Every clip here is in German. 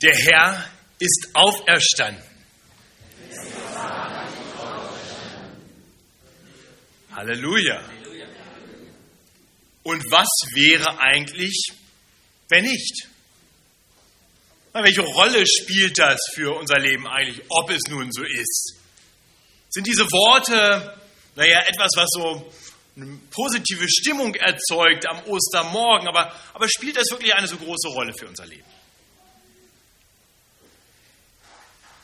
Der Herr ist auferstanden. Halleluja. Und was wäre eigentlich, wenn nicht? welche Rolle spielt das für unser Leben eigentlich, ob es nun so ist? Sind diese Worte, naja, etwas, was so eine positive Stimmung erzeugt am Ostermorgen, aber, aber spielt das wirklich eine so große Rolle für unser Leben?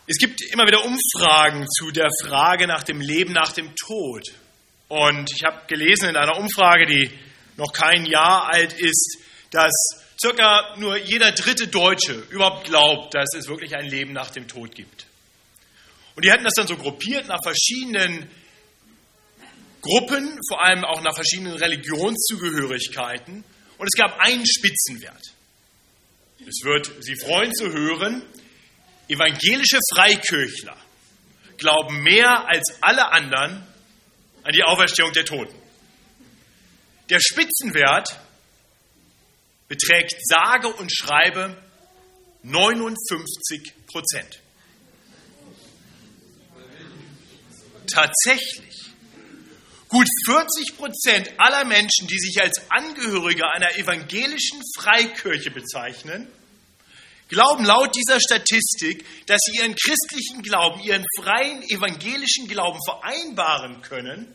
Es gibt immer wieder Umfragen zu der Frage nach dem Leben nach dem Tod. Und ich habe gelesen in einer Umfrage, die noch kein Jahr alt ist, dass circa nur jeder dritte Deutsche überhaupt glaubt, dass es wirklich ein Leben nach dem Tod gibt. Und die hatten das dann so gruppiert nach verschiedenen Gruppen, vor allem auch nach verschiedenen Religionszugehörigkeiten. Und es gab einen Spitzenwert. Es wird Sie freuen zu hören, Evangelische Freikirchler glauben mehr als alle anderen an die Auferstehung der Toten. Der Spitzenwert beträgt sage und schreibe 59 Prozent. Tatsächlich. Gut 40 Prozent aller Menschen, die sich als Angehörige einer evangelischen Freikirche bezeichnen, glauben laut dieser Statistik, dass sie ihren christlichen Glauben, ihren freien evangelischen Glauben vereinbaren können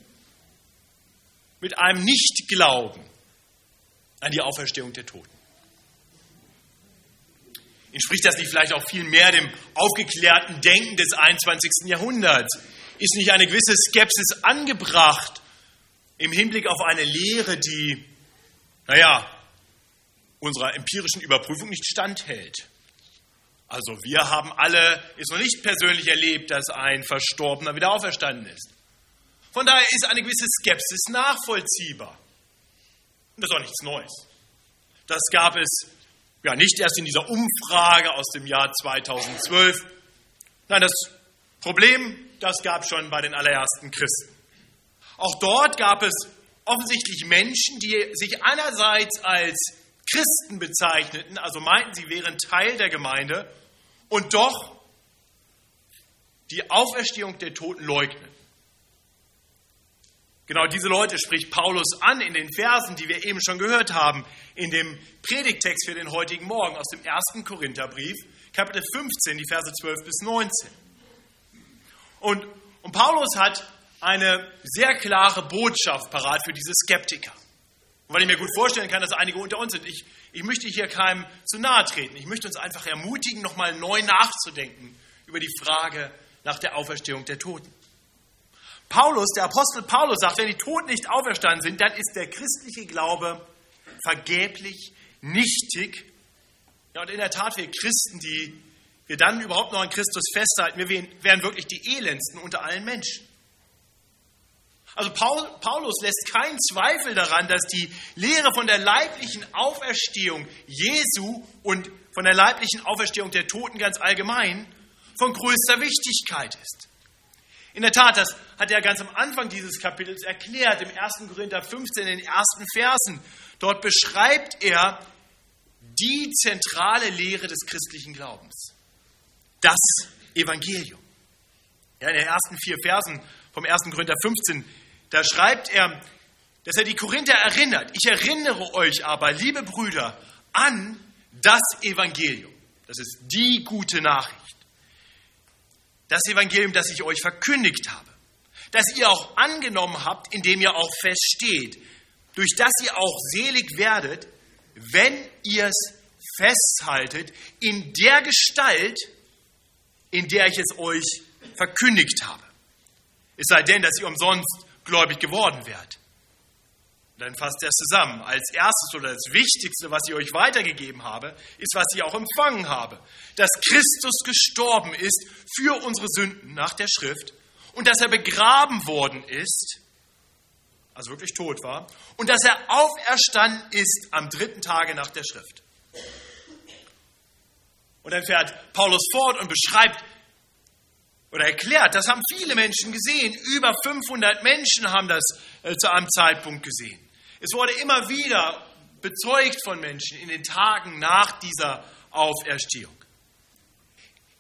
mit einem Nichtglauben an die Auferstehung der Toten. Entspricht das nicht vielleicht auch viel mehr dem aufgeklärten Denken des 21. Jahrhunderts? Ist nicht eine gewisse Skepsis angebracht im Hinblick auf eine Lehre, die, naja, unserer empirischen Überprüfung nicht standhält? Also wir haben alle es noch nicht persönlich erlebt, dass ein Verstorbener wieder auferstanden ist. Von daher ist eine gewisse Skepsis nachvollziehbar. Und das ist auch nichts Neues. Das gab es ja nicht erst in dieser Umfrage aus dem Jahr 2012. Nein, das Problem, das gab es schon bei den allerersten Christen. Auch dort gab es offensichtlich Menschen, die sich einerseits als Christen bezeichneten, also meinten, sie wären Teil der Gemeinde, und doch die Auferstehung der Toten leugnen. Genau diese Leute spricht Paulus an in den Versen, die wir eben schon gehört haben, in dem Predigtext für den heutigen Morgen aus dem ersten Korintherbrief, Kapitel 15, die Verse 12 bis 19. Und, und Paulus hat eine sehr klare Botschaft parat für diese Skeptiker. Und weil ich mir gut vorstellen kann, dass einige unter uns sind, ich, ich möchte hier keinem zu nahe treten. Ich möchte uns einfach ermutigen, nochmal neu nachzudenken über die Frage nach der Auferstehung der Toten. Paulus, der Apostel Paulus sagt, wenn die Toten nicht auferstanden sind, dann ist der christliche Glaube vergeblich, nichtig. Ja, und in der Tat, wir Christen, die wir dann überhaupt noch an Christus festhalten, wir wären wirklich die elendsten unter allen Menschen. Also Paul, Paulus lässt keinen Zweifel daran, dass die Lehre von der leiblichen Auferstehung Jesu und von der leiblichen Auferstehung der Toten ganz allgemein von größter Wichtigkeit ist. In der Tat, das hat er ganz am Anfang dieses Kapitels erklärt, im 1. Korinther 15, in den ersten Versen. Dort beschreibt er die zentrale Lehre des christlichen Glaubens. Das Evangelium. Ja, in den ersten vier Versen vom 1. Korinther 15 da schreibt er, dass er die Korinther erinnert. Ich erinnere euch aber, liebe Brüder, an das Evangelium. Das ist die gute Nachricht. Das Evangelium, das ich euch verkündigt habe. Das ihr auch angenommen habt, indem ihr auch feststeht. Durch das ihr auch selig werdet, wenn ihr es festhaltet in der Gestalt, in der ich es euch verkündigt habe. Es sei denn, dass ihr umsonst gläubig geworden wärt. Dann fasst er es zusammen. Als erstes oder das Wichtigste, was ich euch weitergegeben habe, ist, was ich auch empfangen habe. Dass Christus gestorben ist für unsere Sünden nach der Schrift und dass er begraben worden ist, also wirklich tot war, und dass er auferstanden ist am dritten Tage nach der Schrift. Und dann fährt Paulus fort und beschreibt oder erklärt, das haben viele Menschen gesehen. Über 500 Menschen haben das äh, zu einem Zeitpunkt gesehen. Es wurde immer wieder bezeugt von Menschen in den Tagen nach dieser Auferstehung.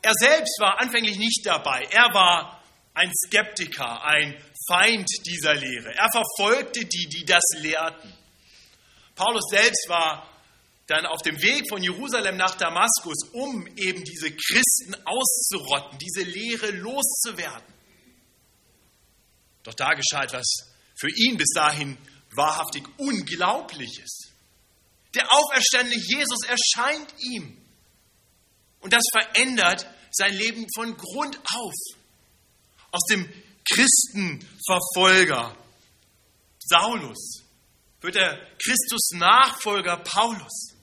Er selbst war anfänglich nicht dabei. Er war ein Skeptiker, ein Feind dieser Lehre. Er verfolgte die, die das lehrten. Paulus selbst war dann auf dem Weg von Jerusalem nach Damaskus, um eben diese Christen auszurotten, diese Lehre loszuwerden. Doch da geschah etwas für ihn bis dahin wahrhaftig Unglaubliches. Der auferstandene Jesus erscheint ihm. Und das verändert sein Leben von Grund auf. Aus dem Christenverfolger Saulus wird der Christus-Nachfolger Paulus.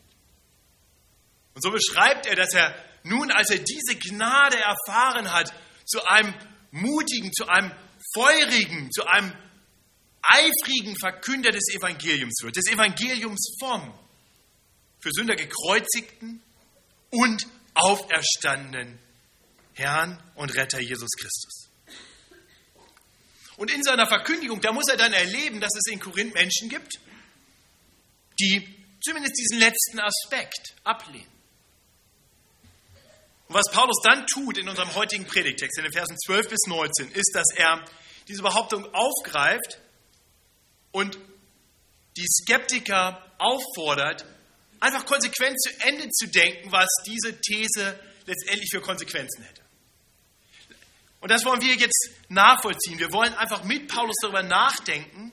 Und so beschreibt er, dass er nun, als er diese Gnade erfahren hat, zu einem mutigen, zu einem feurigen, zu einem eifrigen Verkünder des Evangeliums wird, des Evangeliums vom für Sünder gekreuzigten und auferstandenen Herrn und Retter Jesus Christus. Und in seiner Verkündigung, da muss er dann erleben, dass es in Korinth Menschen gibt, die zumindest diesen letzten Aspekt ablehnen. Und was Paulus dann tut in unserem heutigen Predigtext, in den Versen 12 bis 19, ist, dass er diese Behauptung aufgreift und die Skeptiker auffordert, einfach konsequent zu Ende zu denken, was diese These letztendlich für Konsequenzen hätte. Und das wollen wir jetzt nachvollziehen. Wir wollen einfach mit Paulus darüber nachdenken,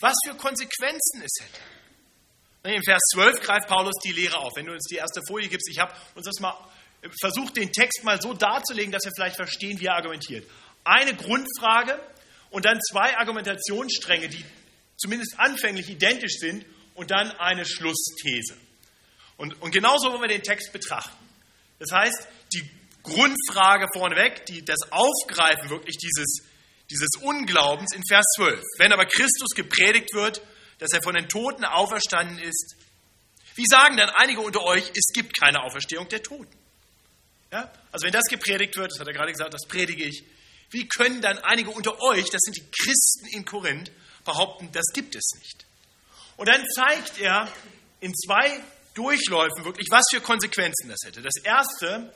was für Konsequenzen es hätte. In Vers 12 greift Paulus die Lehre auf. Wenn du uns die erste Folie gibst, ich habe uns das mal versucht, den Text mal so darzulegen, dass wir vielleicht verstehen, wie er argumentiert. Eine Grundfrage und dann zwei Argumentationsstränge, die zumindest anfänglich identisch sind und dann eine Schlussthese. Und, und genauso wollen wir den Text betrachten. Das heißt, die Grundfrage vorneweg, die, das Aufgreifen wirklich dieses, dieses Unglaubens in Vers 12. Wenn aber Christus gepredigt wird, dass er von den Toten auferstanden ist, wie sagen dann einige unter euch, es gibt keine Auferstehung der Toten? Ja? Also wenn das gepredigt wird, das hat er gerade gesagt, das predige ich, wie können dann einige unter euch, das sind die Christen in Korinth, behaupten, das gibt es nicht? Und dann zeigt er in zwei Durchläufen wirklich, was für Konsequenzen das hätte. Das erste,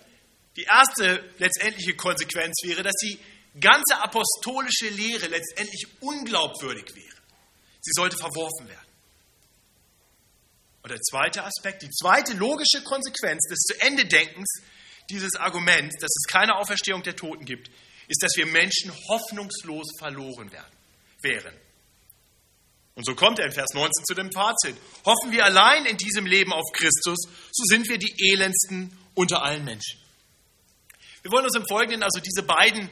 die erste letztendliche Konsequenz wäre, dass die ganze apostolische Lehre letztendlich unglaubwürdig wäre. Sie sollte verworfen werden. Und der zweite Aspekt, die zweite logische Konsequenz des zu Ende Denkens dieses Arguments, dass es keine Auferstehung der Toten gibt, ist, dass wir Menschen hoffnungslos verloren werden, wären. Und so kommt er in Vers 19 zu dem Fazit. Hoffen wir allein in diesem Leben auf Christus, so sind wir die elendsten unter allen Menschen. Wir wollen uns im Folgenden also diese beiden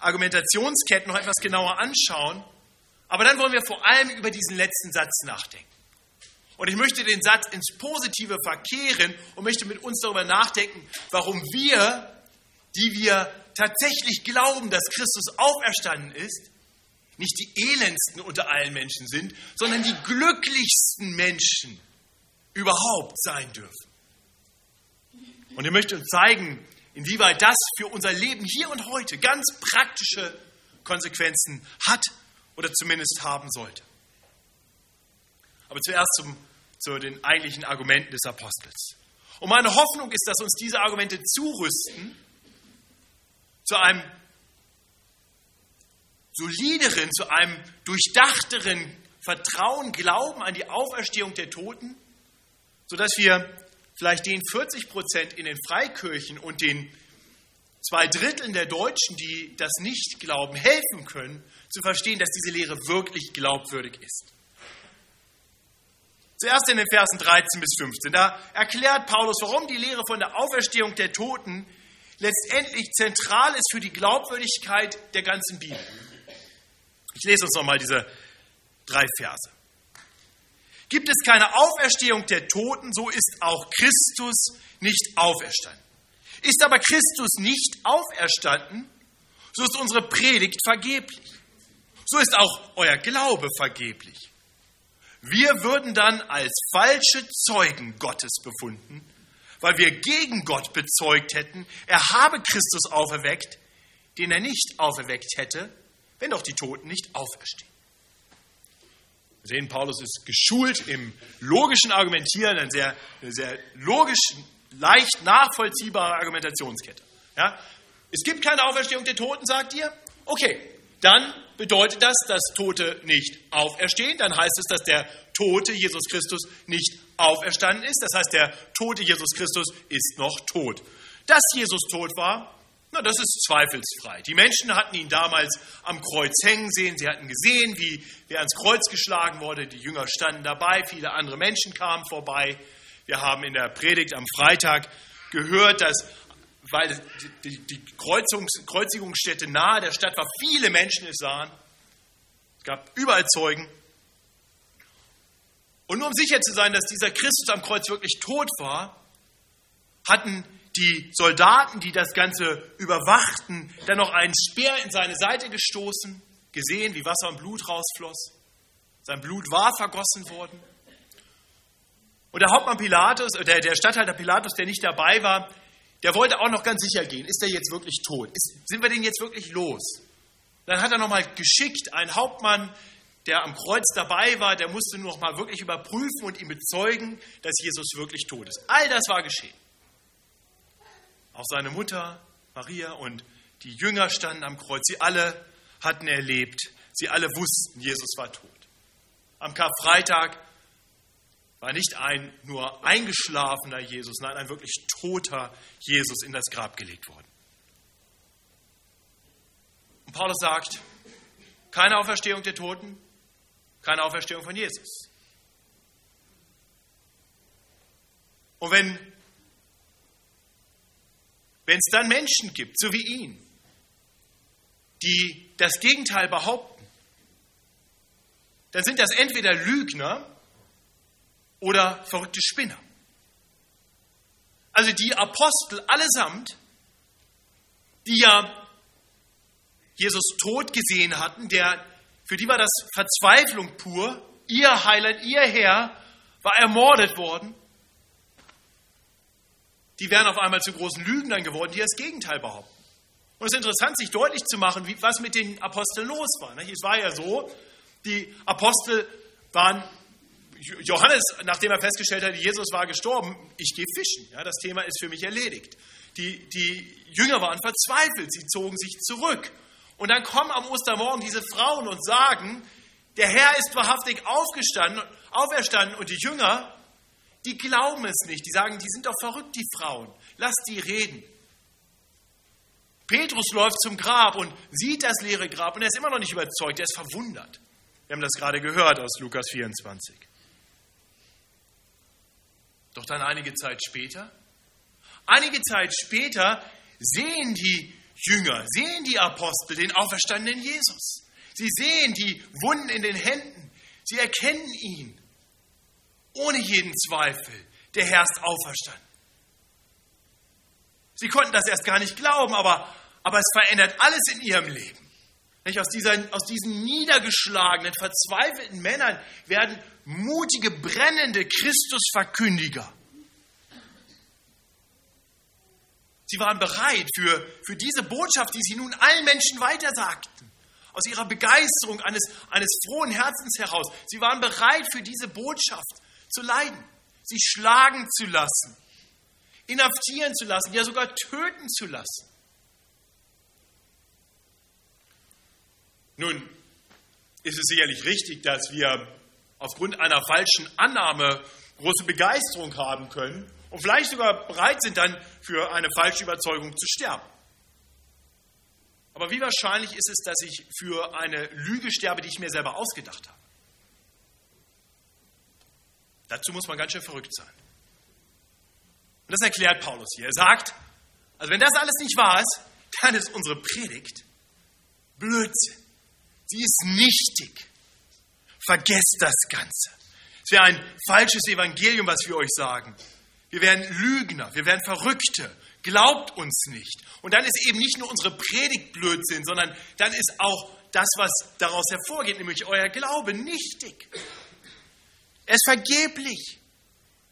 Argumentationsketten noch etwas genauer anschauen, aber dann wollen wir vor allem über diesen letzten Satz nachdenken. Und ich möchte den Satz ins Positive verkehren und möchte mit uns darüber nachdenken, warum wir, die wir tatsächlich glauben, dass Christus auferstanden ist, nicht die elendsten unter allen Menschen sind, sondern die glücklichsten Menschen überhaupt sein dürfen. Und ich möchte uns zeigen, inwieweit das für unser Leben hier und heute ganz praktische Konsequenzen hat oder zumindest haben sollte. Aber zuerst zum zu den eigentlichen Argumenten des Apostels. Und meine Hoffnung ist, dass uns diese Argumente zurüsten zu einem solideren, zu einem durchdachteren Vertrauen, Glauben an die Auferstehung der Toten, sodass wir vielleicht den 40 Prozent in den Freikirchen und den zwei Dritteln der Deutschen, die das nicht glauben, helfen können, zu verstehen, dass diese Lehre wirklich glaubwürdig ist. Zuerst in den Versen 13 bis 15. Da erklärt Paulus, warum die Lehre von der Auferstehung der Toten letztendlich zentral ist für die Glaubwürdigkeit der ganzen Bibel. Ich lese uns nochmal diese drei Verse. Gibt es keine Auferstehung der Toten, so ist auch Christus nicht auferstanden. Ist aber Christus nicht auferstanden, so ist unsere Predigt vergeblich. So ist auch euer Glaube vergeblich. Wir würden dann als falsche Zeugen Gottes befunden, weil wir gegen Gott bezeugt hätten, er habe Christus auferweckt, den er nicht auferweckt hätte, wenn doch die Toten nicht auferstehen. Wir sehen, Paulus ist geschult im logischen Argumentieren, eine sehr, eine sehr logisch, leicht nachvollziehbare Argumentationskette. Ja? Es gibt keine Auferstehung der Toten, sagt ihr? Okay, dann bedeutet das, dass Tote nicht auferstehen. Dann heißt es, dass der tote Jesus Christus nicht auferstanden ist. Das heißt, der tote Jesus Christus ist noch tot. Dass Jesus tot war, na, das ist zweifelsfrei. Die Menschen hatten ihn damals am Kreuz hängen sehen. Sie hatten gesehen, wie er ans Kreuz geschlagen wurde. Die Jünger standen dabei. Viele andere Menschen kamen vorbei. Wir haben in der Predigt am Freitag gehört, dass, weil die, die Kreuzungs, Kreuzigungsstätte nahe der Stadt war, viele Menschen es sahen. Es gab überall Zeugen. Und nur um sicher zu sein, dass dieser Christus am Kreuz wirklich tot war, hatten die Soldaten, die das Ganze überwachten, dann noch einen Speer in seine Seite gestoßen, gesehen, wie Wasser und Blut rausfloss. Sein Blut war vergossen worden. Und der Hauptmann Pilatus, äh, der, der Statthalter Pilatus, der nicht dabei war, der wollte auch noch ganz sicher gehen. Ist er jetzt wirklich tot? Ist, sind wir den jetzt wirklich los? Dann hat er nochmal geschickt, einen Hauptmann, der am Kreuz dabei war, der musste nur noch wirklich überprüfen und ihm bezeugen, dass Jesus wirklich tot ist. All das war geschehen. Auch seine Mutter Maria und die Jünger standen am Kreuz. Sie alle hatten erlebt, sie alle wussten, Jesus war tot. Am Karfreitag war nicht ein nur eingeschlafener Jesus, nein, ein wirklich toter Jesus in das Grab gelegt worden. Und Paulus sagt, keine Auferstehung der Toten, keine Auferstehung von Jesus. Und wenn wenn es dann Menschen gibt, so wie ihn, die das Gegenteil behaupten, dann sind das entweder Lügner oder verrückte Spinner. Also die Apostel allesamt, die ja Jesus tot gesehen hatten, der, für die war das Verzweiflung pur, ihr Heiland, ihr Herr war ermordet worden die wären auf einmal zu großen Lügnern geworden, die das Gegenteil behaupten. Und es ist interessant, sich deutlich zu machen, wie, was mit den Aposteln los war. Es war ja so, die Apostel waren, Johannes, nachdem er festgestellt hat, Jesus war gestorben, ich gehe fischen. Ja, das Thema ist für mich erledigt. Die, die Jünger waren verzweifelt, sie zogen sich zurück. Und dann kommen am Ostermorgen diese Frauen und sagen, der Herr ist wahrhaftig aufgestanden, auferstanden und die Jünger die glauben es nicht. Die sagen, die sind doch verrückt, die Frauen. Lass die reden. Petrus läuft zum Grab und sieht das leere Grab und er ist immer noch nicht überzeugt, er ist verwundert. Wir haben das gerade gehört aus Lukas 24. Doch dann einige Zeit später, einige Zeit später sehen die Jünger, sehen die Apostel den auferstandenen Jesus. Sie sehen die Wunden in den Händen. Sie erkennen ihn ohne jeden Zweifel, der Herr ist auferstanden. Sie konnten das erst gar nicht glauben, aber, aber es verändert alles in ihrem Leben. Aus, dieser, aus diesen niedergeschlagenen, verzweifelten Männern werden mutige, brennende Christusverkündiger. Sie waren bereit für, für diese Botschaft, die sie nun allen Menschen weitersagten. Aus ihrer Begeisterung eines, eines frohen Herzens heraus. Sie waren bereit für diese Botschaft zu leiden, sie schlagen zu lassen, inhaftieren zu lassen, ja sogar töten zu lassen. Nun ist es sicherlich richtig, dass wir aufgrund einer falschen Annahme große Begeisterung haben können und vielleicht sogar bereit sind, dann für eine falsche Überzeugung zu sterben. Aber wie wahrscheinlich ist es, dass ich für eine Lüge sterbe, die ich mir selber ausgedacht habe? Dazu muss man ganz schön verrückt sein. Und das erklärt Paulus hier. Er sagt, also wenn das alles nicht wahr ist, dann ist unsere Predigt Blödsinn. Sie ist nichtig. Vergesst das Ganze. Es wäre ein falsches Evangelium, was wir euch sagen. Wir werden Lügner, wir werden Verrückte. Glaubt uns nicht. Und dann ist eben nicht nur unsere Predigt Blödsinn, sondern dann ist auch das, was daraus hervorgeht, nämlich euer Glaube, nichtig. Er ist vergeblich.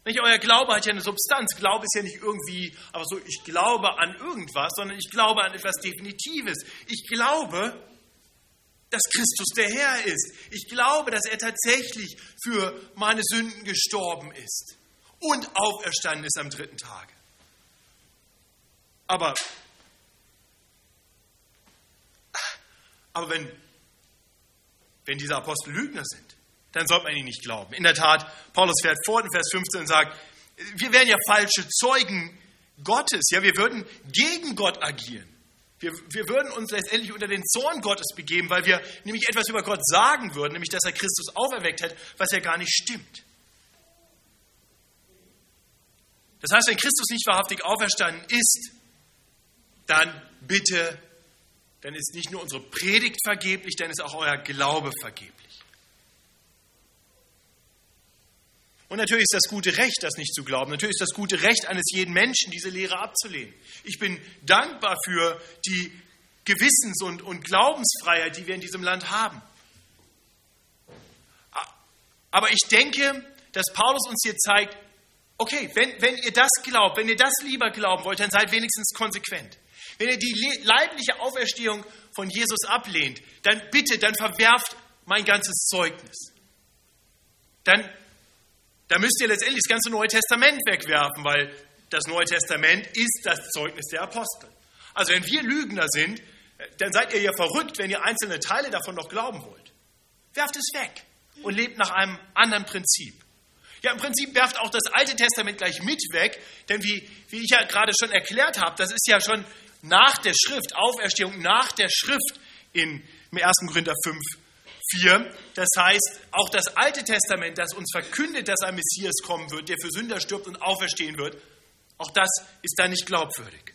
Nicht euer Glaube hat ja eine Substanz. Glaube ist ja nicht irgendwie, aber so, ich glaube an irgendwas, sondern ich glaube an etwas Definitives. Ich glaube, dass Christus der Herr ist. Ich glaube, dass er tatsächlich für meine Sünden gestorben ist und auferstanden ist am dritten Tage. Aber, aber wenn, wenn diese Apostel Lügner sind, dann sollte man ihnen nicht glauben. In der Tat, Paulus fährt fort in Vers 15 und sagt, wir wären ja falsche Zeugen Gottes. Ja, wir würden gegen Gott agieren. Wir, wir würden uns letztendlich unter den Zorn Gottes begeben, weil wir nämlich etwas über Gott sagen würden, nämlich dass er Christus auferweckt hat, was ja gar nicht stimmt. Das heißt, wenn Christus nicht wahrhaftig auferstanden ist, dann bitte, dann ist nicht nur unsere Predigt vergeblich, dann ist auch euer Glaube vergeblich. Und natürlich ist das gute Recht, das nicht zu glauben. Natürlich ist das gute Recht eines jeden Menschen, diese Lehre abzulehnen. Ich bin dankbar für die Gewissens- und, und Glaubensfreiheit, die wir in diesem Land haben. Aber ich denke, dass Paulus uns hier zeigt, okay, wenn, wenn ihr das glaubt, wenn ihr das lieber glauben wollt, dann seid wenigstens konsequent. Wenn ihr die leibliche Auferstehung von Jesus ablehnt, dann bitte, dann verwerft mein ganzes Zeugnis. Dann da müsst ihr letztendlich das ganze Neue Testament wegwerfen, weil das Neue Testament ist das Zeugnis der Apostel. Also wenn wir Lügner sind, dann seid ihr ja verrückt, wenn ihr einzelne Teile davon noch glauben wollt. Werft es weg und lebt nach einem anderen Prinzip. Ja, im Prinzip werft auch das Alte Testament gleich mit weg, denn wie, wie ich ja gerade schon erklärt habe, das ist ja schon nach der Schrift, Auferstehung nach der Schrift in 1. Korinther 5, 4. Das heißt, auch das Alte Testament, das uns verkündet, dass ein Messias kommen wird, der für Sünder stirbt und auferstehen wird, auch das ist da nicht glaubwürdig.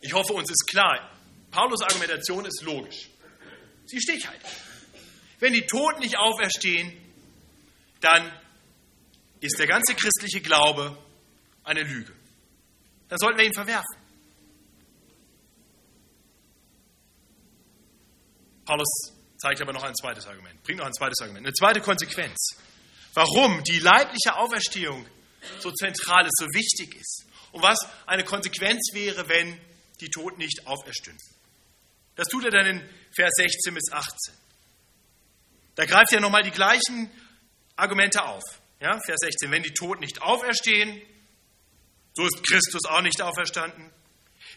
Ich hoffe, uns ist klar, Paulus Argumentation ist logisch. Sie stichhaltig. Wenn die Toten nicht auferstehen, dann ist der ganze christliche Glaube eine Lüge. Dann sollten wir ihn verwerfen. Paulus zeigt aber noch ein zweites Argument, bringt noch ein zweites Argument, eine zweite Konsequenz. Warum die leibliche Auferstehung so zentral ist, so wichtig ist. Und was eine Konsequenz wäre, wenn die Toten nicht auferstünden. Das tut er dann in Vers 16 bis 18. Da greift er nochmal die gleichen Argumente auf. Ja, Vers 16, wenn die Toten nicht auferstehen, so ist Christus auch nicht auferstanden.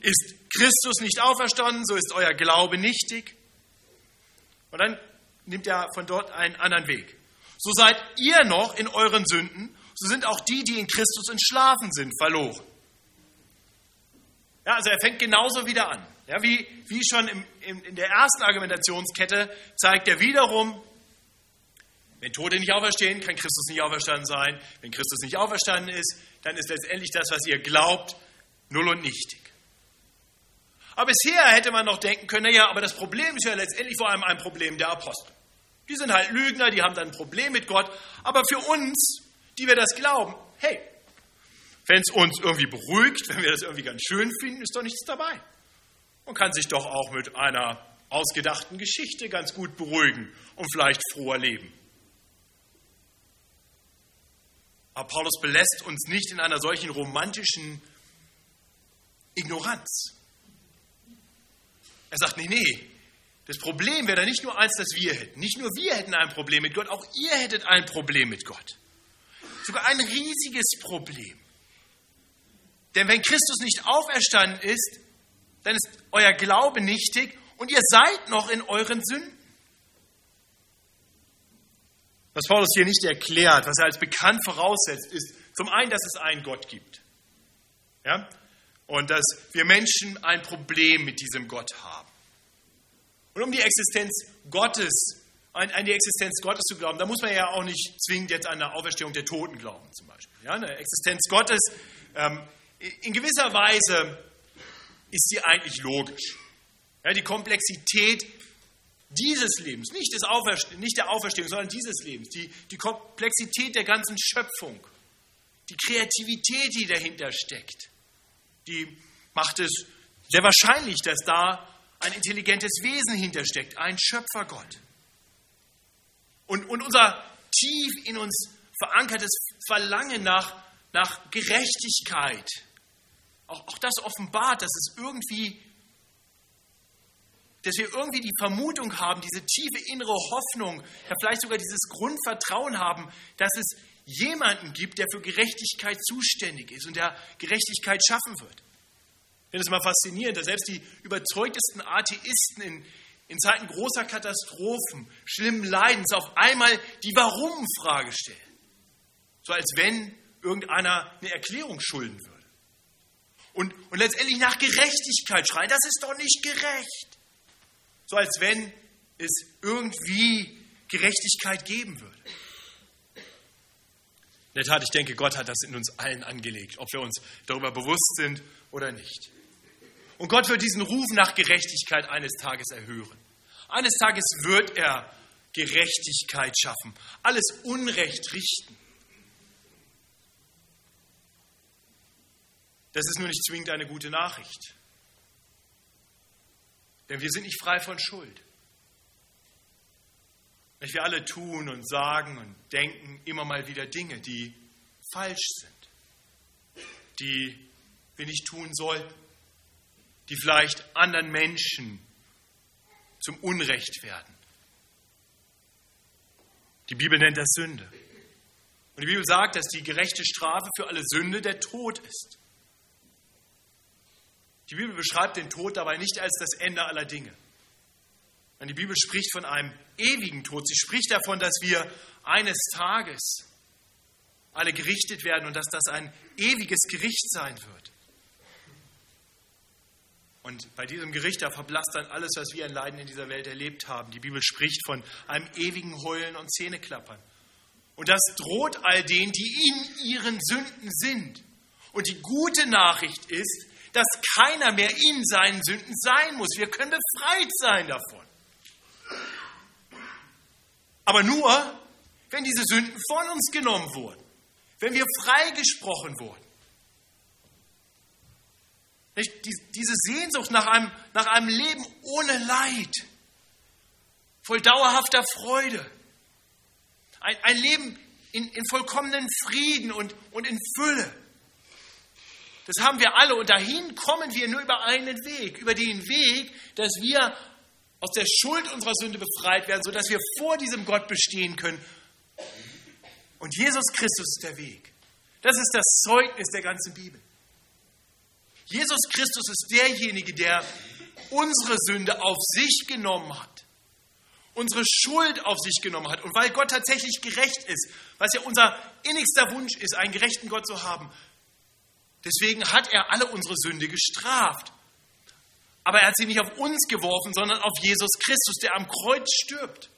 Ist Christus nicht auferstanden, so ist euer Glaube nichtig. Und dann nimmt er von dort einen anderen Weg. So seid ihr noch in euren Sünden, so sind auch die, die in Christus entschlafen sind, verloren. Ja, also er fängt genauso wieder an. Ja, wie, wie schon im, im, in der ersten Argumentationskette zeigt er wiederum, wenn Tote nicht auferstehen, kann Christus nicht auferstanden sein. Wenn Christus nicht auferstanden ist, dann ist letztendlich das, was ihr glaubt, null und nichtig. Aber bisher hätte man noch denken können, naja, aber das Problem ist ja letztendlich vor allem ein Problem der Apostel. Die sind halt Lügner, die haben dann ein Problem mit Gott. Aber für uns, die wir das glauben, hey, wenn es uns irgendwie beruhigt, wenn wir das irgendwie ganz schön finden, ist doch nichts dabei. Man kann sich doch auch mit einer ausgedachten Geschichte ganz gut beruhigen und vielleicht froher leben. Aber Paulus belässt uns nicht in einer solchen romantischen Ignoranz. Er sagt, nee, nee, das Problem wäre da nicht nur eins, das wir hätten. Nicht nur wir hätten ein Problem mit Gott, auch ihr hättet ein Problem mit Gott. Sogar ein riesiges Problem. Denn wenn Christus nicht auferstanden ist, dann ist euer Glaube nichtig und ihr seid noch in euren Sünden. Was Paulus hier nicht erklärt, was er als bekannt voraussetzt, ist zum einen, dass es einen Gott gibt. Ja? Und dass wir Menschen ein Problem mit diesem Gott haben. Und um die Existenz Gottes, an, an, die Existenz Gottes zu glauben, da muss man ja auch nicht zwingend jetzt an eine Auferstehung der Toten glauben, zum Beispiel. Ja, eine Existenz Gottes, ähm, in gewisser Weise ist sie eigentlich logisch. Ja, die Komplexität dieses Lebens, nicht, des nicht der Auferstehung, sondern dieses Lebens, die, die Komplexität der ganzen Schöpfung, die Kreativität, die dahinter steckt, die macht es sehr wahrscheinlich, dass da ein intelligentes Wesen hintersteckt, ein Schöpfergott. Und, und unser tief in uns verankertes Verlangen nach, nach Gerechtigkeit, auch, auch das offenbart, dass es irgendwie, dass wir irgendwie die Vermutung haben, diese tiefe innere Hoffnung, ja vielleicht sogar dieses Grundvertrauen haben, dass es jemanden gibt, der für Gerechtigkeit zuständig ist und der Gerechtigkeit schaffen wird. Ich finde es immer faszinierend, dass selbst die überzeugtesten Atheisten in, in Zeiten großer Katastrophen, schlimmen Leidens auf einmal die Warum-Frage stellen. So als wenn irgendeiner eine Erklärung schulden würde. Und, und letztendlich nach Gerechtigkeit schreien, das ist doch nicht gerecht. So als wenn es irgendwie Gerechtigkeit geben würde. In der Tat, ich denke, Gott hat das in uns allen angelegt, ob wir uns darüber bewusst sind oder nicht. Und Gott wird diesen Ruf nach Gerechtigkeit eines Tages erhören. Eines Tages wird er Gerechtigkeit schaffen, alles Unrecht richten. Das ist nur nicht zwingend eine gute Nachricht. Denn wir sind nicht frei von Schuld. Wir alle tun und sagen und denken immer mal wieder Dinge, die falsch sind, die wir nicht tun sollten die vielleicht anderen Menschen zum Unrecht werden. Die Bibel nennt das Sünde. Und die Bibel sagt, dass die gerechte Strafe für alle Sünde der Tod ist. Die Bibel beschreibt den Tod dabei nicht als das Ende aller Dinge. Die Bibel spricht von einem ewigen Tod. Sie spricht davon, dass wir eines Tages alle gerichtet werden und dass das ein ewiges Gericht sein wird. Und bei diesem Gericht, da verblasst dann alles, was wir an Leiden in dieser Welt erlebt haben. Die Bibel spricht von einem ewigen Heulen und Zähneklappern. Und das droht all denen, die in ihren Sünden sind. Und die gute Nachricht ist, dass keiner mehr in seinen Sünden sein muss. Wir können befreit sein davon. Aber nur, wenn diese Sünden von uns genommen wurden, wenn wir freigesprochen wurden. Diese Sehnsucht nach einem, nach einem Leben ohne Leid, voll dauerhafter Freude. Ein, ein Leben in, in vollkommenen Frieden und, und in Fülle. Das haben wir alle und dahin kommen wir nur über einen Weg, über den Weg, dass wir aus der Schuld unserer Sünde befreit werden, sodass wir vor diesem Gott bestehen können. Und Jesus Christus ist der Weg. Das ist das Zeugnis der ganzen Bibel. Jesus Christus ist derjenige, der unsere Sünde auf sich genommen hat, unsere Schuld auf sich genommen hat. Und weil Gott tatsächlich gerecht ist, was ja unser innigster Wunsch ist, einen gerechten Gott zu haben, deswegen hat er alle unsere Sünde gestraft. Aber er hat sie nicht auf uns geworfen, sondern auf Jesus Christus, der am Kreuz stirbt.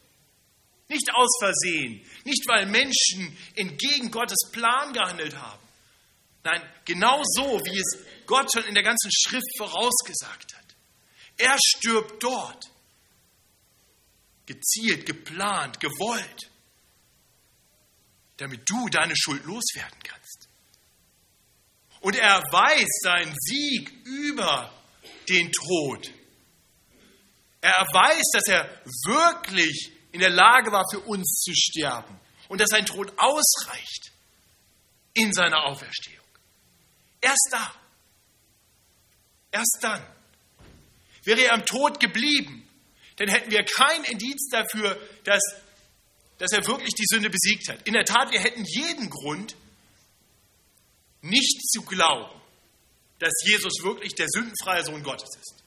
Nicht aus Versehen, nicht weil Menschen entgegen Gottes Plan gehandelt haben. Nein, genau so, wie es Gott schon in der ganzen Schrift vorausgesagt hat. Er stirbt dort. Gezielt, geplant, gewollt. Damit du deine Schuld loswerden kannst. Und er weiß seinen Sieg über den Tod. Er weiß, dass er wirklich in der Lage war, für uns zu sterben und dass sein Tod ausreicht in seiner Auferstehung. Erst da. Erst dann. Wäre er am Tod geblieben, dann hätten wir kein Indiz dafür, dass, dass er wirklich die Sünde besiegt hat. In der Tat, wir hätten jeden Grund, nicht zu glauben, dass Jesus wirklich der sündenfreie Sohn Gottes ist.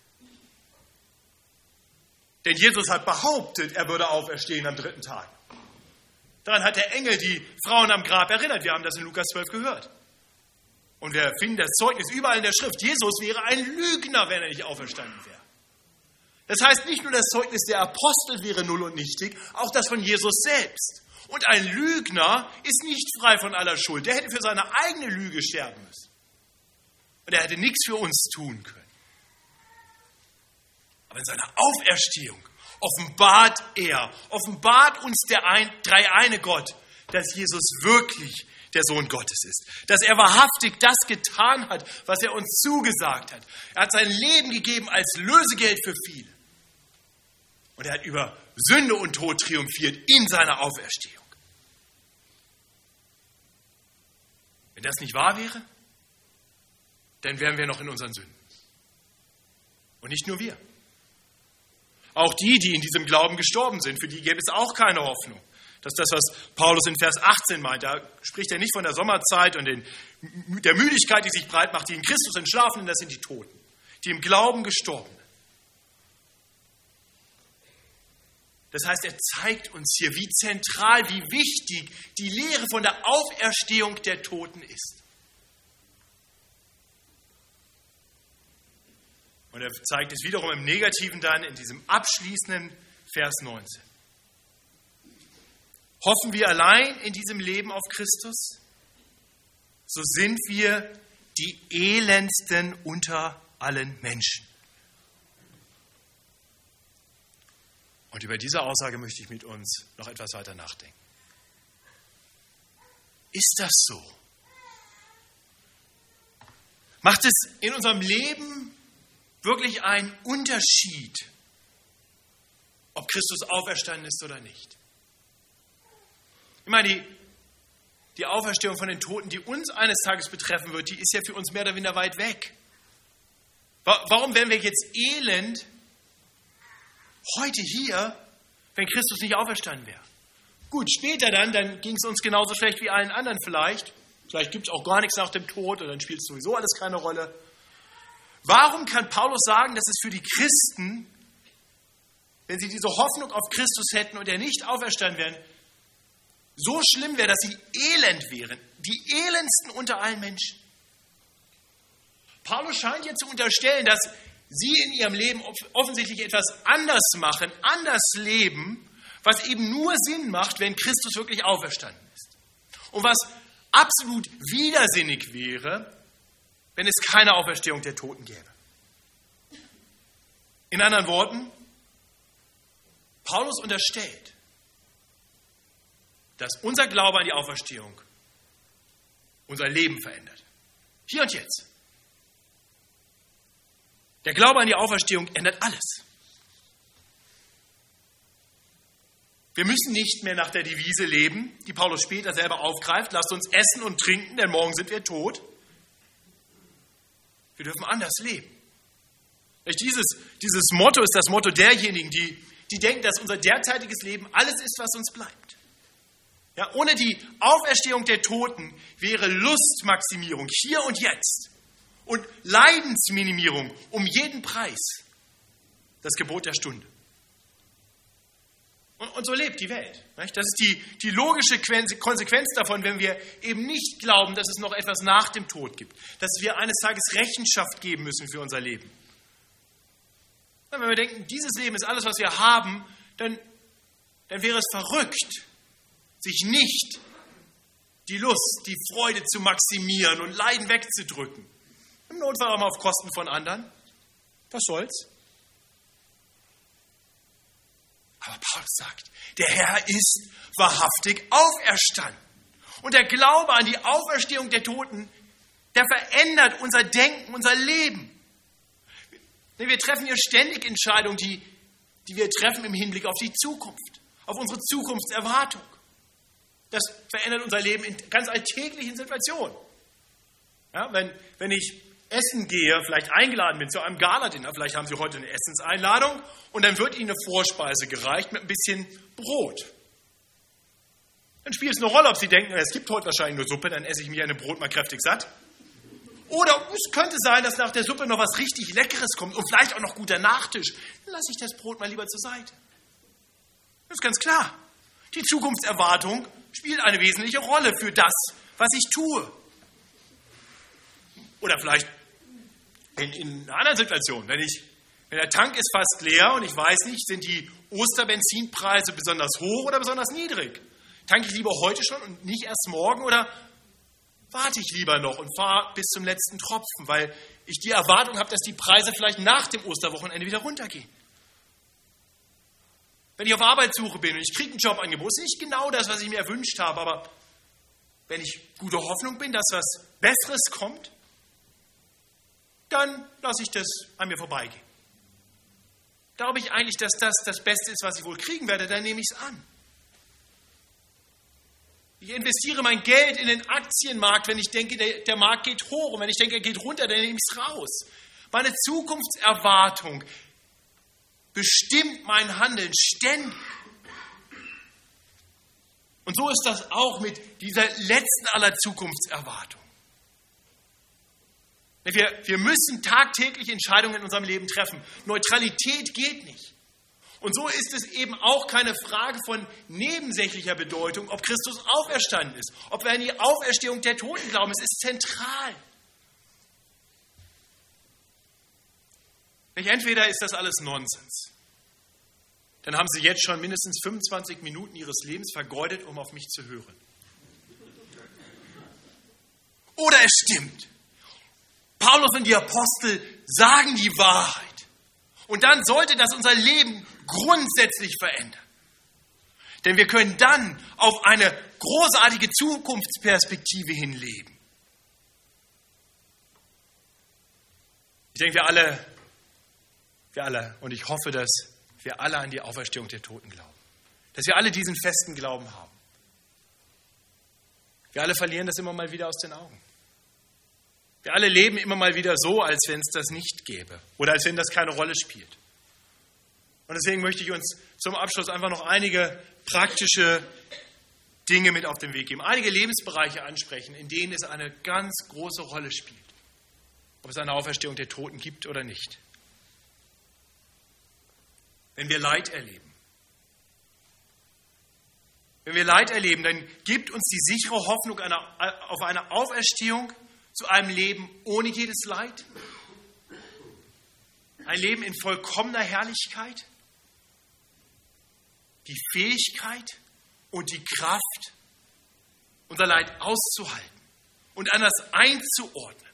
Denn Jesus hat behauptet, er würde auferstehen am dritten Tag. Daran hat der Engel die Frauen am Grab erinnert. Wir haben das in Lukas 12 gehört. Und wir finden das Zeugnis überall in der Schrift. Jesus wäre ein Lügner, wenn er nicht auferstanden wäre. Das heißt, nicht nur das Zeugnis der Apostel wäre null und nichtig, auch das von Jesus selbst. Und ein Lügner ist nicht frei von aller Schuld. Der hätte für seine eigene Lüge sterben müssen. Und er hätte nichts für uns tun können. Aber in seiner Auferstehung offenbart er, offenbart uns der ein, dreieine Gott, dass Jesus wirklich der Sohn Gottes ist. Dass er wahrhaftig das getan hat, was er uns zugesagt hat. Er hat sein Leben gegeben als Lösegeld für viele. Und er hat über Sünde und Tod triumphiert in seiner Auferstehung. Wenn das nicht wahr wäre, dann wären wir noch in unseren Sünden. Und nicht nur wir. Auch die, die in diesem Glauben gestorben sind, für die gäbe es auch keine Hoffnung. Das ist das, was Paulus in Vers 18 meint. Da spricht er nicht von der Sommerzeit und den, der Müdigkeit, die sich breit macht, die in Christus entschlafen, denn das sind die Toten. die im Glauben gestorben. Das heißt, er zeigt uns hier, wie zentral, wie wichtig die Lehre von der Auferstehung der Toten ist. Und er zeigt es wiederum im Negativen dann in diesem abschließenden Vers 19. Hoffen wir allein in diesem Leben auf Christus, so sind wir die elendsten unter allen Menschen. Und über diese Aussage möchte ich mit uns noch etwas weiter nachdenken. Ist das so? Macht es in unserem Leben wirklich einen Unterschied, ob Christus auferstanden ist oder nicht? Ich meine, die, die Auferstehung von den Toten, die uns eines Tages betreffen wird, die ist ja für uns mehr oder weniger weit weg. Warum wären wir jetzt elend, heute hier, wenn Christus nicht auferstanden wäre. Gut, später dann, dann ging es uns genauso schlecht wie allen anderen vielleicht. Vielleicht gibt es auch gar nichts nach dem Tod und dann spielt es sowieso alles keine Rolle. Warum kann Paulus sagen, dass es für die Christen, wenn sie diese Hoffnung auf Christus hätten und er nicht auferstanden wären, so schlimm wäre, dass sie elend wären, die elendsten unter allen Menschen? Paulus scheint hier zu unterstellen, dass sie in ihrem Leben offensichtlich etwas anders machen, anders leben, was eben nur Sinn macht, wenn Christus wirklich auferstanden ist. Und was absolut widersinnig wäre, wenn es keine Auferstehung der Toten gäbe. In anderen Worten, Paulus unterstellt, dass unser Glaube an die Auferstehung unser Leben verändert. Hier und jetzt. Der Glaube an die Auferstehung ändert alles. Wir müssen nicht mehr nach der Devise leben, die Paulus später selber aufgreift, lasst uns essen und trinken, denn morgen sind wir tot. Wir dürfen anders leben. Dieses, dieses Motto ist das Motto derjenigen, die, die denken, dass unser derzeitiges Leben alles ist, was uns bleibt. Ja, ohne die Auferstehung der Toten wäre Lustmaximierung hier und jetzt und Leidensminimierung um jeden Preis das Gebot der Stunde. Und, und so lebt die Welt. Nicht? Das ist die, die logische Konsequenz davon, wenn wir eben nicht glauben, dass es noch etwas nach dem Tod gibt, dass wir eines Tages Rechenschaft geben müssen für unser Leben. Wenn wir denken, dieses Leben ist alles, was wir haben, dann, dann wäre es verrückt, sich nicht die Lust, die Freude zu maximieren und Leiden wegzudrücken. Im Notfall auch mal auf Kosten von anderen. Was soll's? Aber Paulus sagt, der Herr ist wahrhaftig auferstanden. Und der Glaube an die Auferstehung der Toten, der verändert unser Denken, unser Leben. Wir treffen hier ständig Entscheidungen, die, die wir treffen im Hinblick auf die Zukunft, auf unsere Zukunftserwartung. Das verändert unser Leben in ganz alltäglichen Situationen. Ja, wenn, wenn ich essen gehe, vielleicht eingeladen bin zu einem Galadinner, vielleicht haben Sie heute eine Essenseinladung und dann wird Ihnen eine Vorspeise gereicht mit ein bisschen Brot. Dann spielt es eine Rolle, ob Sie denken, es gibt heute wahrscheinlich nur Suppe, dann esse ich mir eine Brot mal kräftig satt. Oder es könnte sein, dass nach der Suppe noch was richtig Leckeres kommt und vielleicht auch noch guter Nachtisch. Dann lasse ich das Brot mal lieber zur Seite. Das ist ganz klar. Die Zukunftserwartung spielt eine wesentliche Rolle für das, was ich tue. Oder vielleicht in, in einer anderen Situation, wenn, ich, wenn der Tank ist fast leer und ich weiß nicht, sind die Osterbenzinpreise besonders hoch oder besonders niedrig? Tanke ich lieber heute schon und nicht erst morgen oder warte ich lieber noch und fahre bis zum letzten Tropfen, weil ich die Erwartung habe, dass die Preise vielleicht nach dem Osterwochenende wieder runtergehen? Wenn ich auf Arbeitssuche bin und ich kriege ein Jobangebot, ist nicht genau das, was ich mir erwünscht habe, aber wenn ich gute Hoffnung bin, dass was Besseres kommt, dann lasse ich das an mir vorbeigehen. Glaube ich eigentlich, dass das das Beste ist, was ich wohl kriegen werde, dann nehme ich es an. Ich investiere mein Geld in den Aktienmarkt, wenn ich denke, der, der Markt geht hoch und wenn ich denke, er geht runter, dann nehme ich es raus. Meine Zukunftserwartung bestimmt mein Handeln ständig. Und so ist das auch mit dieser letzten aller Zukunftserwartung. Wir, wir müssen tagtäglich Entscheidungen in unserem Leben treffen. Neutralität geht nicht. Und so ist es eben auch keine Frage von nebensächlicher Bedeutung, ob Christus auferstanden ist, ob wir an die Auferstehung der Toten glauben. Es ist zentral. Entweder ist das alles Nonsens. Dann haben Sie jetzt schon mindestens 25 Minuten Ihres Lebens vergeudet, um auf mich zu hören. Oder es stimmt. Paulus und die Apostel sagen die Wahrheit. Und dann sollte das unser Leben grundsätzlich verändern. Denn wir können dann auf eine großartige Zukunftsperspektive hinleben. Ich denke, wir alle, wir alle, und ich hoffe, dass wir alle an die Auferstehung der Toten glauben. Dass wir alle diesen festen Glauben haben. Wir alle verlieren das immer mal wieder aus den Augen. Wir alle leben immer mal wieder so, als wenn es das nicht gäbe oder als wenn das keine Rolle spielt. Und deswegen möchte ich uns zum Abschluss einfach noch einige praktische Dinge mit auf den Weg geben, einige Lebensbereiche ansprechen, in denen es eine ganz große Rolle spielt, ob es eine Auferstehung der Toten gibt oder nicht. Wenn wir Leid erleben, wenn wir Leid erleben, dann gibt uns die sichere Hoffnung auf eine Auferstehung zu einem Leben ohne jedes Leid? Ein Leben in vollkommener Herrlichkeit? Die Fähigkeit und die Kraft, unser Leid auszuhalten und anders einzuordnen.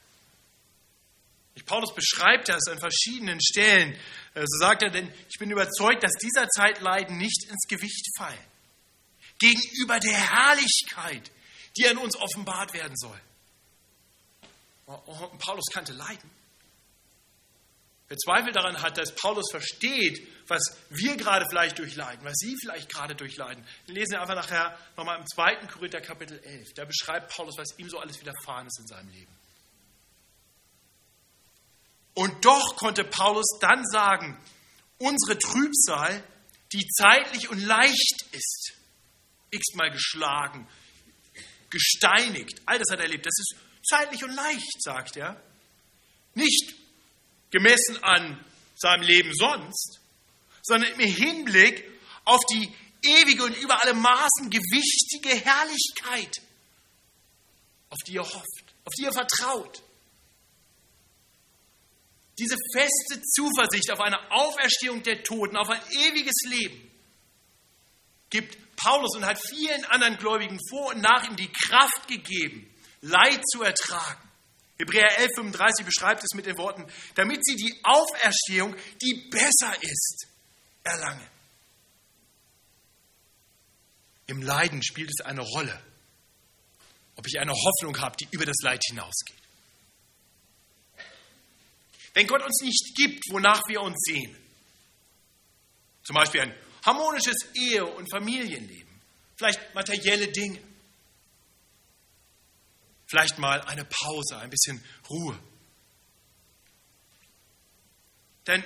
Paulus beschreibt das an verschiedenen Stellen. Äh, so sagt er, denn ich bin überzeugt, dass dieser Zeit Leiden nicht ins Gewicht fallen. Gegenüber der Herrlichkeit, die an uns offenbart werden soll. Paulus kannte Leiden. Wer Zweifel daran hat, dass Paulus versteht, was wir gerade vielleicht durchleiden, was Sie vielleicht gerade durchleiden, dann lesen wir einfach nachher nochmal im 2. Korinther Kapitel 11. Da beschreibt Paulus, was ihm so alles widerfahren ist in seinem Leben. Und doch konnte Paulus dann sagen, unsere Trübsal, die zeitlich und leicht ist, x-mal geschlagen, gesteinigt, all das hat er erlebt, das ist zeitlich und leicht, sagt er. Nicht gemessen an seinem Leben sonst, sondern im Hinblick auf die ewige und über alle Maßen gewichtige Herrlichkeit, auf die er hofft, auf die er vertraut. Diese feste Zuversicht auf eine Auferstehung der Toten, auf ein ewiges Leben, gibt Paulus und hat vielen anderen Gläubigen vor und nach ihm die Kraft gegeben, Leid zu ertragen. Hebräer 11,35 beschreibt es mit den Worten, damit sie die Auferstehung, die besser ist, erlangen. Im Leiden spielt es eine Rolle, ob ich eine Hoffnung habe, die über das Leid hinausgeht. Wenn Gott uns nicht gibt, wonach wir uns sehen, zum Beispiel ein harmonisches Ehe- und Familienleben, vielleicht materielle Dinge, Vielleicht mal eine Pause, ein bisschen Ruhe. Denn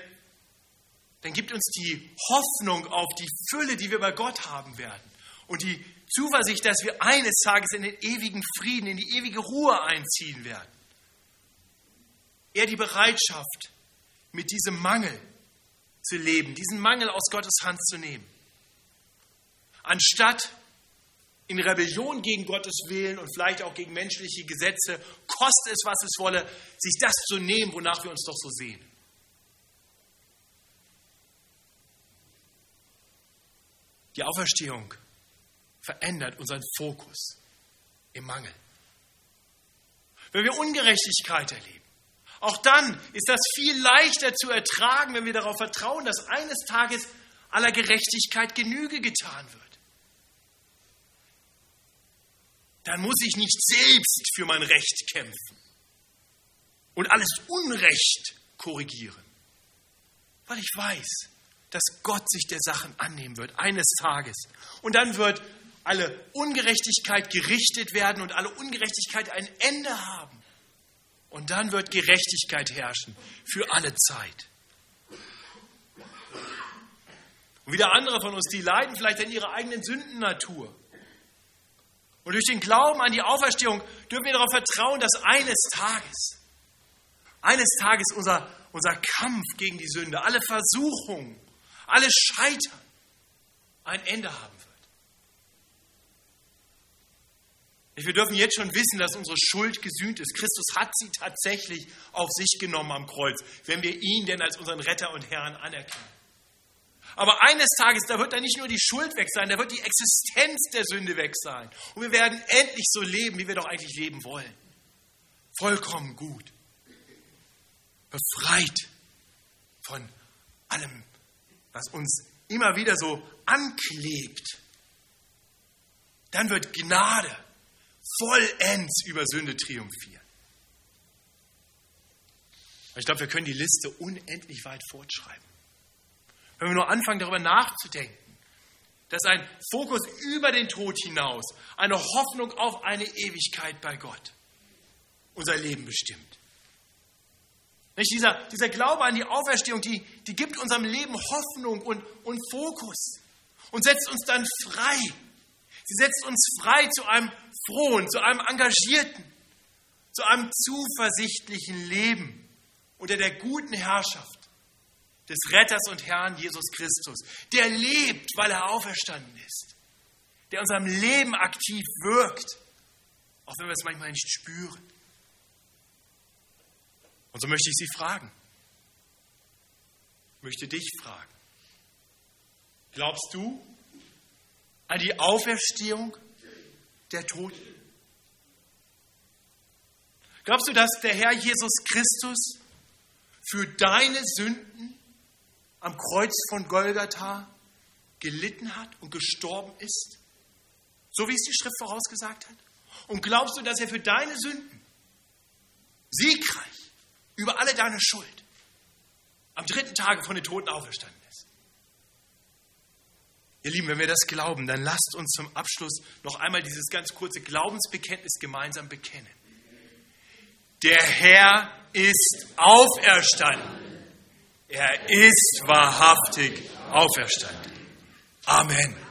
dann gibt uns die Hoffnung auf die Fülle, die wir bei Gott haben werden. Und die Zuversicht, dass wir eines Tages in den ewigen Frieden, in die ewige Ruhe einziehen werden. Eher die Bereitschaft, mit diesem Mangel zu leben, diesen Mangel aus Gottes Hand zu nehmen. Anstatt in Rebellion gegen Gottes Willen und vielleicht auch gegen menschliche Gesetze, koste es, was es wolle, sich das zu nehmen, wonach wir uns doch so sehen. Die Auferstehung verändert unseren Fokus im Mangel. Wenn wir Ungerechtigkeit erleben, auch dann ist das viel leichter zu ertragen, wenn wir darauf vertrauen, dass eines Tages aller Gerechtigkeit Genüge getan wird. Dann muss ich nicht selbst für mein Recht kämpfen und alles Unrecht korrigieren, weil ich weiß, dass Gott sich der Sachen annehmen wird eines Tages. Und dann wird alle Ungerechtigkeit gerichtet werden und alle Ungerechtigkeit ein Ende haben. Und dann wird Gerechtigkeit herrschen für alle Zeit. Und wieder andere von uns, die leiden vielleicht an ihrer eigenen Sündennatur. Und durch den Glauben an die Auferstehung dürfen wir darauf vertrauen, dass eines Tages eines Tages unser, unser Kampf gegen die Sünde, alle Versuchungen, alles Scheitern ein Ende haben wird. Wir dürfen jetzt schon wissen, dass unsere Schuld gesühnt ist. Christus hat sie tatsächlich auf sich genommen am Kreuz, wenn wir ihn denn als unseren Retter und Herrn anerkennen. Aber eines Tages, da wird dann nicht nur die Schuld weg sein, da wird die Existenz der Sünde weg sein. Und wir werden endlich so leben, wie wir doch eigentlich leben wollen. Vollkommen gut. Befreit von allem, was uns immer wieder so anklebt. Dann wird Gnade vollends über Sünde triumphieren. Ich glaube, wir können die Liste unendlich weit fortschreiben. Wenn wir nur anfangen, darüber nachzudenken, dass ein Fokus über den Tod hinaus, eine Hoffnung auf eine Ewigkeit bei Gott unser Leben bestimmt. Nicht? Dieser, dieser Glaube an die Auferstehung, die, die gibt unserem Leben Hoffnung und, und Fokus und setzt uns dann frei. Sie setzt uns frei zu einem frohen, zu einem engagierten, zu einem zuversichtlichen Leben unter der guten Herrschaft des Retters und Herrn Jesus Christus, der lebt, weil er auferstanden ist, der unserem Leben aktiv wirkt, auch wenn wir es manchmal nicht spüren. Und so möchte ich Sie fragen, möchte dich fragen, glaubst du an die Auferstehung der Toten? Glaubst du, dass der Herr Jesus Christus für deine Sünden am Kreuz von Golgatha gelitten hat und gestorben ist? So wie es die Schrift vorausgesagt hat? Und glaubst du, dass er für deine Sünden siegreich über alle deine Schuld am dritten Tage von den Toten auferstanden ist? Ihr Lieben, wenn wir das glauben, dann lasst uns zum Abschluss noch einmal dieses ganz kurze Glaubensbekenntnis gemeinsam bekennen. Der Herr ist auferstanden. Er ist wahrhaftig auferstanden. Amen.